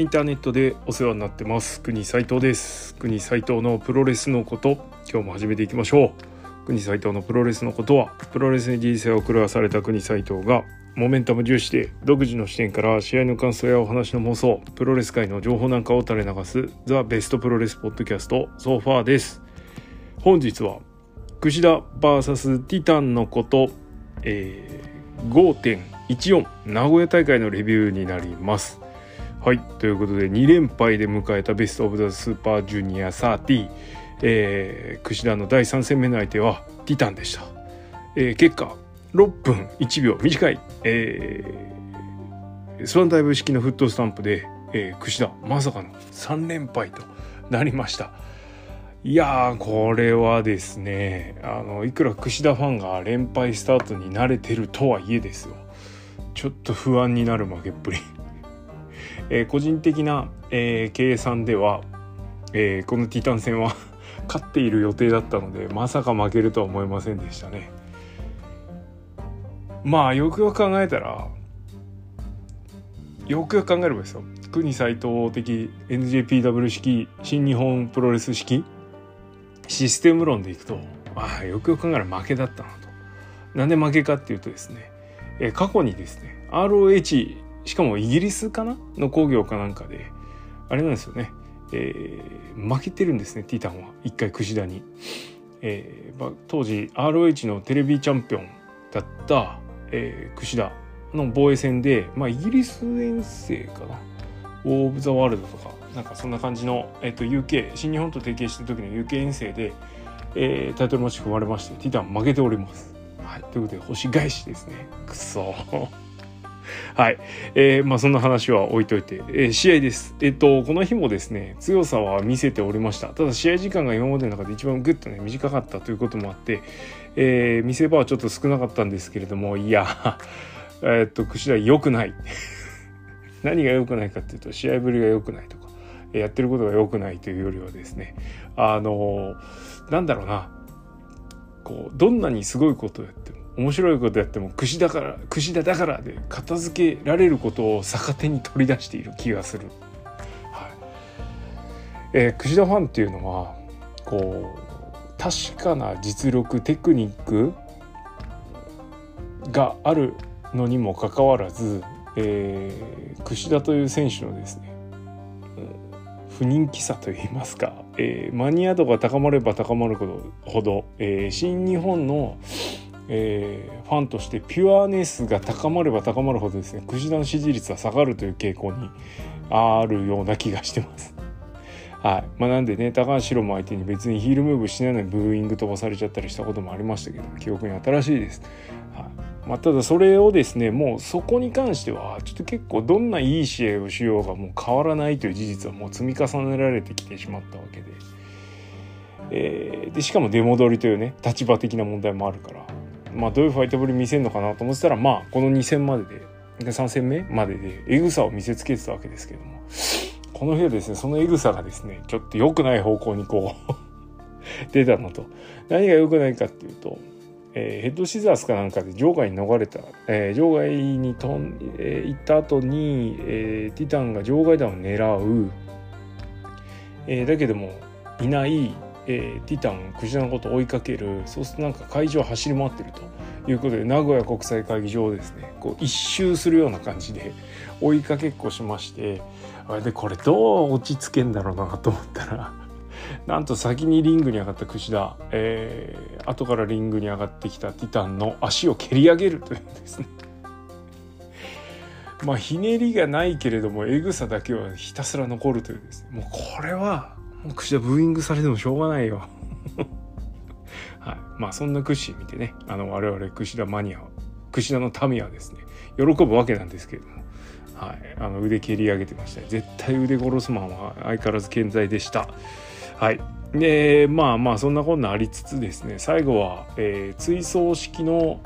インターネットでお世話になってます。国斉藤です。国斉藤のプロレスのこと今日も始めていきましょう。国斉藤のプロレスのことはプロレスに人生を狂わされた国斉藤がモメンタム重視で独自の視点から試合の感想やお話の妄想プロレス界の情報なんかを垂れ流すザ・ベストプロレスポッドキャストソファーです。本日は櫛田 VS ティタンのこと、えー、5.14名古屋大会のレビューになります。はい。ということで2連敗で迎えたベスト・オブ・ザ・スーパージュニア30、えー、櫛田の第3戦目の相手はティタンでした、えー、結果6分1秒短い、えー、スワンダイブ式のフットスタンプで、えー、櫛田まさかの3連敗となりました。いやこれはですねあのいくら櫛田ファンが連敗スタートに慣れてるとはいえですよ。ちょっと不安になる負けっぷり。えー、個人的な、えー、計算では、えー、このティタン戦は 勝っている予定だったのでまさか負けるとは思いませんでしたねまあよくよく考えたらよくよく考えればですよ国斎藤的 NJPW 式新日本プロレス式システム論でいくとああよくよく考えたら負けだったなと。なんで負けかっていうとですね、え過去にですね ROH しかもイギリスかな？の工業かなんかであれなんですよね、えー、負けてるんですねティタンは。一回櫛田に、えーまあ、当時 ROH のテレビチャンピオンだった、えー、櫛田の防衛戦で、まあ、イギリス遠征かな？ウォー・オブ・ザ・ワールドとかなんかそんな感じの、えー、と UK 新日本と提携した時の UK 遠征で、えー、タイトルマッチ組まれましてティタン負けております。はい、ということで星返しですね。くそはい。えー、まあそんな話は置いといて、えー、試合です。えっと、この日もですね、強さは見せておりました。ただ試合時間が今までの中で一番グッとね、短かったということもあって、えー、見せ場はちょっと少なかったんですけれども、いや、えっと、櫛田良くない。何が良くないかっていうと、試合ぶりが良くないとか、やってることが良くないというよりはですね、あの、なんだろうな、こう、どんなにすごいことをやっても、面白いことやっても串だから串田だからで片付けられることを逆手に取り出している気がする。はいえー、串田ファンっていうのはこう確かな実力テクニックがあるのにもかかわらず、えー、串田という選手のですね不人気さといいますか、えー、マニア度が高まれば高まるほど、えー、新日本のえー、ファンとしてピュアネスが高まれば高まるほどですね櫛田の支持率は下がるという傾向にあるような気がしてます。はいまあ、なんでね高橋宏も相手に別にヒールムーブしないのにブーイング飛ばされちゃったりしたこともありましたけど記憶に新しいです。はいまあ、ただそれをですねもうそこに関してはちょっと結構どんないい試合をしようがもう変わらないという事実はもう積み重ねられてきてしまったわけで。えー、でしかも出戻りというね立場的な問題もあるからまあ、どういうファイトぶり見せるのかなと思ってたらまあこの2戦までで3戦目まででエグさを見せつけてたわけですけども。この日はですねそのエグさがですねちょっと良くない方向にこう 出たのと。何が良くないかっていうと、えー、ヘッドシザースかなんかで場外に逃れた、えー、場外に飛ん、えー、行った後に、えー、ティタンが場外弾を狙う、えー、だけどもいないえー、ティタンクジラのことを追いかけるそうするとなんか会場走り回ってると。いうことで名古屋国際会議場をですねこう一周するような感じで追いかけっこしましてあれでこれどう落ち着けんだろうなと思ったら なんと先にリングに上がった櫛田、えー、後からリングに上がってきたティタンの足を蹴り上げるというですね。まあひねりがないけれどもエグさだけはひたすら残るというですね。もうこれはもう櫛田ブーイングされてもしょうがないよ。はい、まあそんなクッシー見てねあの我々櫛田マニア櫛田の民はですね喜ぶわけなんですけれども、はい、あの腕蹴り上げてました。絶対腕殺すマンは相変わらず健在でした。はい。でまあまあそんなこんなありつつですね最後は、えー、追走式の、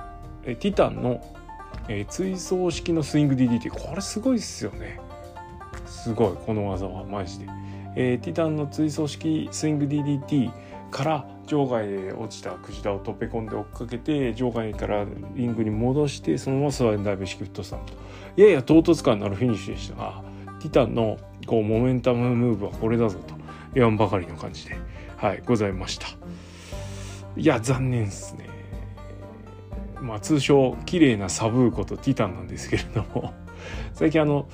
えー、ティタンの、えー、追走式のスイング DDT これすごいっすよね。すごい。この技はマジで。えー、ティタンの追走式スイング DDT から場外で落ちたクジラをとっぺ込んで追っかけて場外からリングに戻してそのままスワインダイブ式フットスタンプとやや唐突感のあるフィニッシュでした。がティタンのこうモメンタムムーブはこれだぞと。言わんばかりの感じで、はい、ございました。いや残念ですね。まあ通称綺麗なサブーコとティタンなんですけれども。最近あの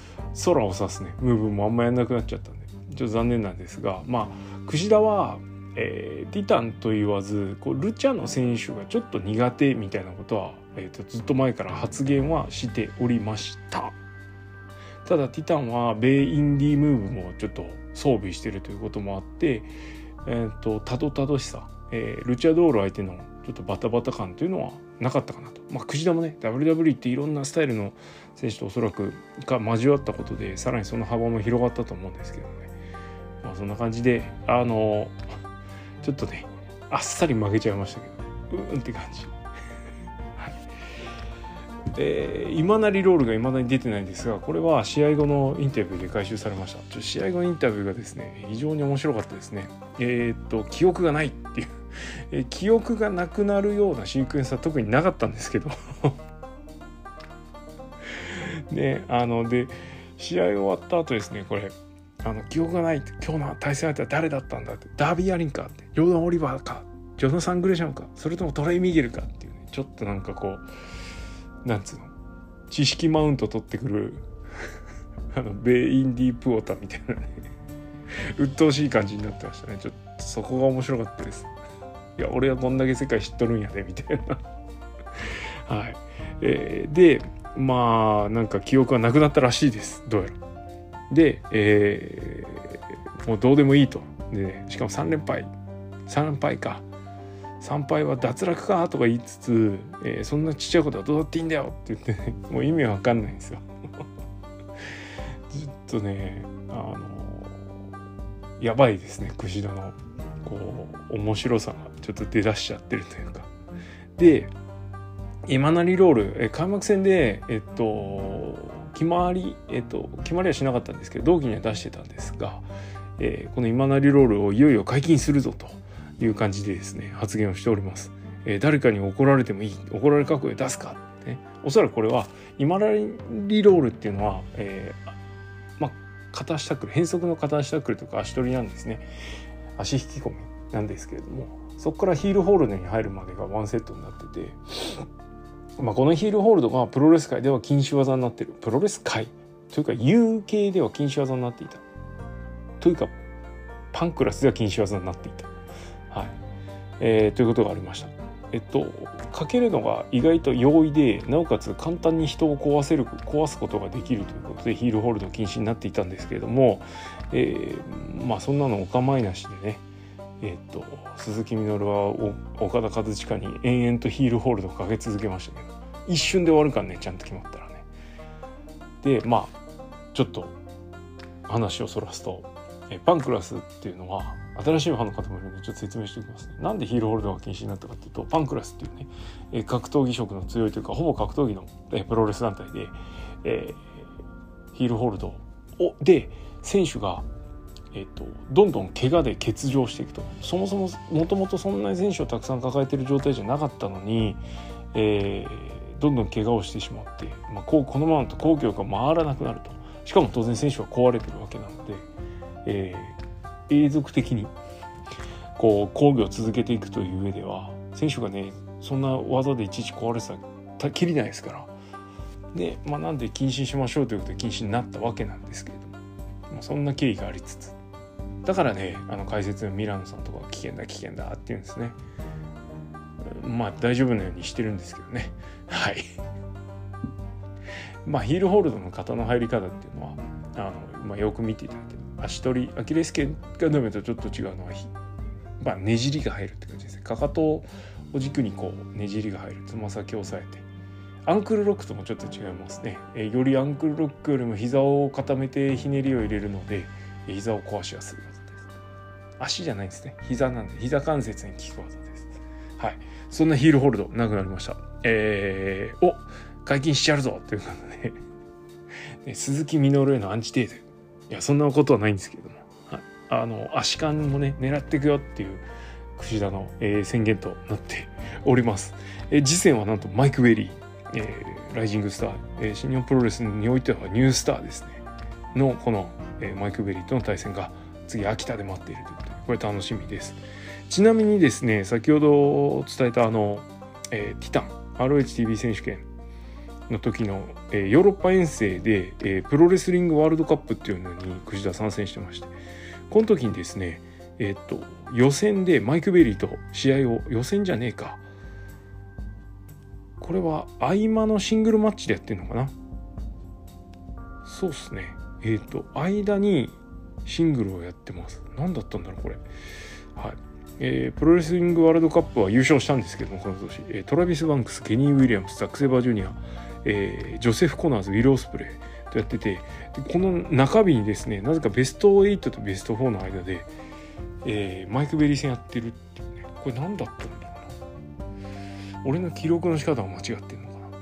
空を指すね。ムーブもあんまやんなくなっちゃったんで。ちょっと残念なんですがまあ櫛田は、えー、ティタンと言わずこうルチャの選手がちょっと苦手みたいなことは、えーと、ずっと前から発言はしておりましたただティタンは米インディームーブもちょっと装備してるということもあってえーと、たどたどしさ、えー、ルチャドール相手のちょっとバタバタ感というのはなかったかなと。まあ、くじだもね WWE っていろんなスタイルの選手とおそらくが交わったことでさらにその幅も広がったと思うんですけどね。まあ、そんな感じであの ちょっとねあっさり負けちゃいましたけどうんって感じ。で今なりロールがいまだに出てないんですがこれは試合後のインタビューで回収されました。ちょ試合後のインタビューがですね非常に面白かったですね。えー、っと記憶がないっていう。え記憶がなくなるようなシークエンスは特になかったんですけど。ねあので試合終わった後ですねこれ。あの記憶がないって今日の対戦相手は誰だったんだって。ダービー・アリンかって。ジョーダン・オリバーか。ジョナサン・グレシャムか。それともトレイ・ミゲルかっていうね。ちょっとなんかこうなんつうの？知識マウント取ってくる あのベインディー・プオタみたいなね。鬱陶しい感じになってましたね。ちょっとそこが面白かったです。いや俺はこんだけ世界知っとるんやでみたいな。はい、えー、でまあなんか記憶がなくなったらしいです。どうやら。で、えー、もうどうでもいいと。で、ね、しかも3連敗。3連敗か。3敗は脱落かとか言いつつ、えー、そんなちっちゃいことはどうだっていいんだよ。って言ってねもう意味わかんないんですよ。ずっとねあのやばいですね。櫛田のこう面白さがちょっと出だしちゃってるというか。で今成ロールえ開幕戦でえっと決まりえっと決まりはしなかったんですけど同期には出してたんですが、えー、この今成ロールをいよいよ解禁するぞという感じでですね発言をしております、えー、誰かに怒られてもいい怒られ覚悟で出すかね。おそらくこれは今成ロールっていうのは、えー、まあ片足タックル変則の片足タックルとか足取りなんですね。足引き込みなんですけれどもそこからヒールホールドに入るまでがワンセットになってて、まあ、このヒールホールドがプロレス界では禁止技になってる。プロレス界？というか UK では禁止技になっていた。というかパンクラスでは禁止技になっていた、はい。えー、ということがありました。えっとかけるのが意外と容易でなおかつ簡単に人を壊せる壊すことができるということでヒールホールド禁止になっていたんですけれども、えー、まあそんなのお構いなしでねえっと鈴木みのるは岡田和親に延々とヒールホールドをかけ続けましたけど一瞬で終わるからねちゃんと決まったらね。でまあちょっと話をそらすとえパンクラスっていうのは新しいファンの方もいるのでちょっと説明しておきますね。なんでヒールホールドが禁止になったかっていうとパンクラスっていうね、え格闘技色の強いというかほぼ格闘技の、えプロレス団体で、えー、ヒールホールドをで選手が、えーと、どんどん怪我で欠場していくとそもそももともとそんなに選手をたくさん抱えてる状態じゃなかったのに、えー、どんどん怪我をしてしまって、まあ、こうこのままと工業が回らなくなるとしかも当然選手は壊れてるわけなので、えー、永続的にこう工業を続けていくという上では選手がねそんな技でいちいち壊れてたらきりないですから。で、まあ、なんで禁止しましょうということで禁止になったわけなんですけれども、まあ、そんな経緯がありつつだからねあの解説のミラノさんとか危険だ危険だって言うんですね。まあ大丈夫なようにしてるんですけどね。はい。まあヒールホールドの型の入り方っていうのはあの、まあ、よく見ていただいて足取りアキレス腱が伸びとちょっと違うのは、まあ、ねじりが入るって感じですね。かかとを軸にこうねじりが入る。つま先を押さえて。アンクルロックともちょっと違いますね、えよりアンクルロックよりも膝を固めてひねりを入れるので、膝を壊しやすい。足じゃないですね。膝なんで膝関節に効く技です。はい。そんなヒールホールドなくなりました。えー、お解禁しちゃうぞということで、ね、鈴木みのるへのアンチテーゼ。いやそんなことはないんですけれども、はい、あの足換もね狙っていくよっていう櫛田の、えー、宣言となって おります、えー、次戦はなんとマイク・ベイリー。えー、ライジングスター、えー、新日本プロレスにおいてはニュースターですね。のこの、えー、マイク・ベイリーとの対戦が次秋田で待っているということでこれ楽しみです。ちなみにですね先ほど伝えたあの、えー、ティタン RHTV 選手権の時の、えー、ヨーロッパ遠征で、えー、プロレスリングワールドカップっていうのに串田参戦してましてこの時にですねえっ、と予選でマイク・ベイリーと試合を予選じゃねえか。これは合間のシングルマッチでやってんのかな？そうっすね。えっ、と間にシングルをやってます。何だったんだろうこれ。はい。えー、プロレスリングワールドカップは優勝したんですけどもこの年、えー、トラビス・バンクスケニー・ウィリアムスザック・セイバー・ジュニア、えー、ジョセフ・コナーズウィル・オスプレイとやっててこの中日にですねなぜかベスト8とベスト4の間で、えー、マイク・ベイリー戦やってるっていうね。これ何だったんだろうな。俺の記録の仕方は間違ってんのかな。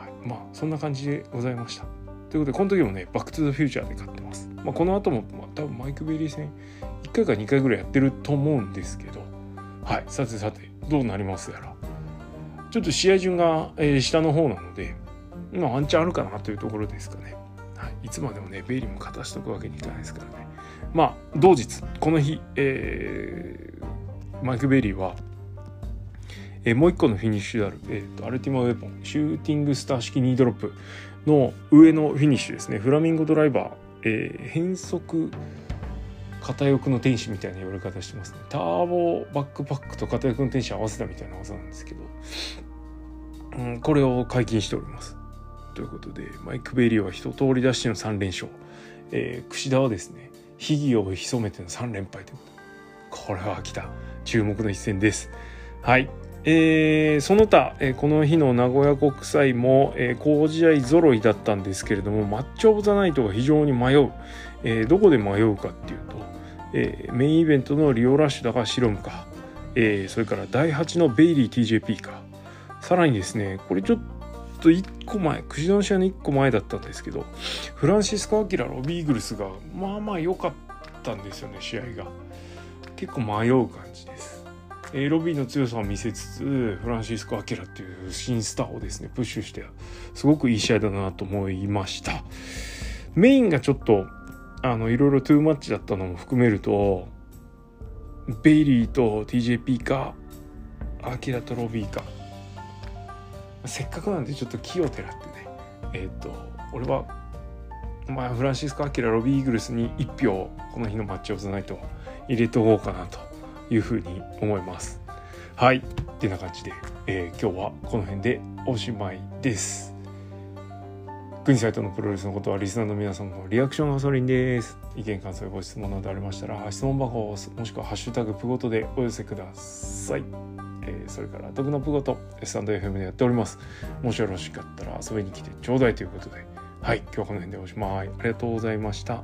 はい。まあそんな感じでございました。ということでこの時もねバック・トゥ・ザ・フューチャーで勝ってます、まあ、この後も、まあ、多分マイク・ベイリー戦1回か2回ぐらいやってると思うんですけど。はいさてさてどうなりますやら。ちょっと試合順が、えー、下の方なのでまあワンチャンあるかなというところですかね、はい、いつまでもねベイリーも勝たしとくわけにいかないですからね。まあ同日この日、えー、マイク・ベイリーはえー、もう一個のフィニッシュである、えーと、アルティマウェポンシューティングスター式ニードロップの上のフィニッシュですね。フラミンゴドライバー、えー、変速片翼の天使みたいな言われ方してますね。ターボバックパックと片翼の天使合わせたみたいな技なんですけど、うん、これを解禁しております。ということでマイク・ベイリーは一通り出しての3連勝、えー、櫛田はですね秘技を潜めての3連敗ということこれは来た。注目の一戦です。はい。えー、その他、えー、この日の名古屋国際も、えー、好試合揃いだったんですけれどもマッチョ・オブ・ザ・ナイトが非常に迷う、えー、どこで迷うかっていうと、えー、メインイベントのリオラッシュだかシロムか、えー、それから第8のベイリー TJP か。さらにですねこれちょっと1個前くじの試合の1個前だったんですけどフランシスコ・アキラロビーグルスがまあまあ良かったんですよね試合が。結構迷う感じです。えー、ロビーの強さを見せつつフランシスコ・アキラっていう新スターをですねプッシュしてすごくいい試合だなと思いました。メインがちょっとあのいろいろトゥーマッチだったのも含めるとベイリーと TJP かアキラとロビーか。せっかくなんでちょっと気をてらってねえっ、と俺はまあフランシスコ・アキラロビー・イーグルスに1票この日のマッチオブザナイト入れておこうかなというふうに思います。はい。ってな感じで、えー、今日はこの辺でおしまいです。国サイトのプロレスのことはリスナーの皆様のリアクションガソリンです。意見感想ご質問などありましたら質問箱をもしくはハッシュタグプゴトでお寄せください。えー、それから毒のプゴトスタンド FM でやっております。もしよろしかったら遊びに来てちょうだいということで、はい、今日はこの辺でおしまい。ありがとうございました。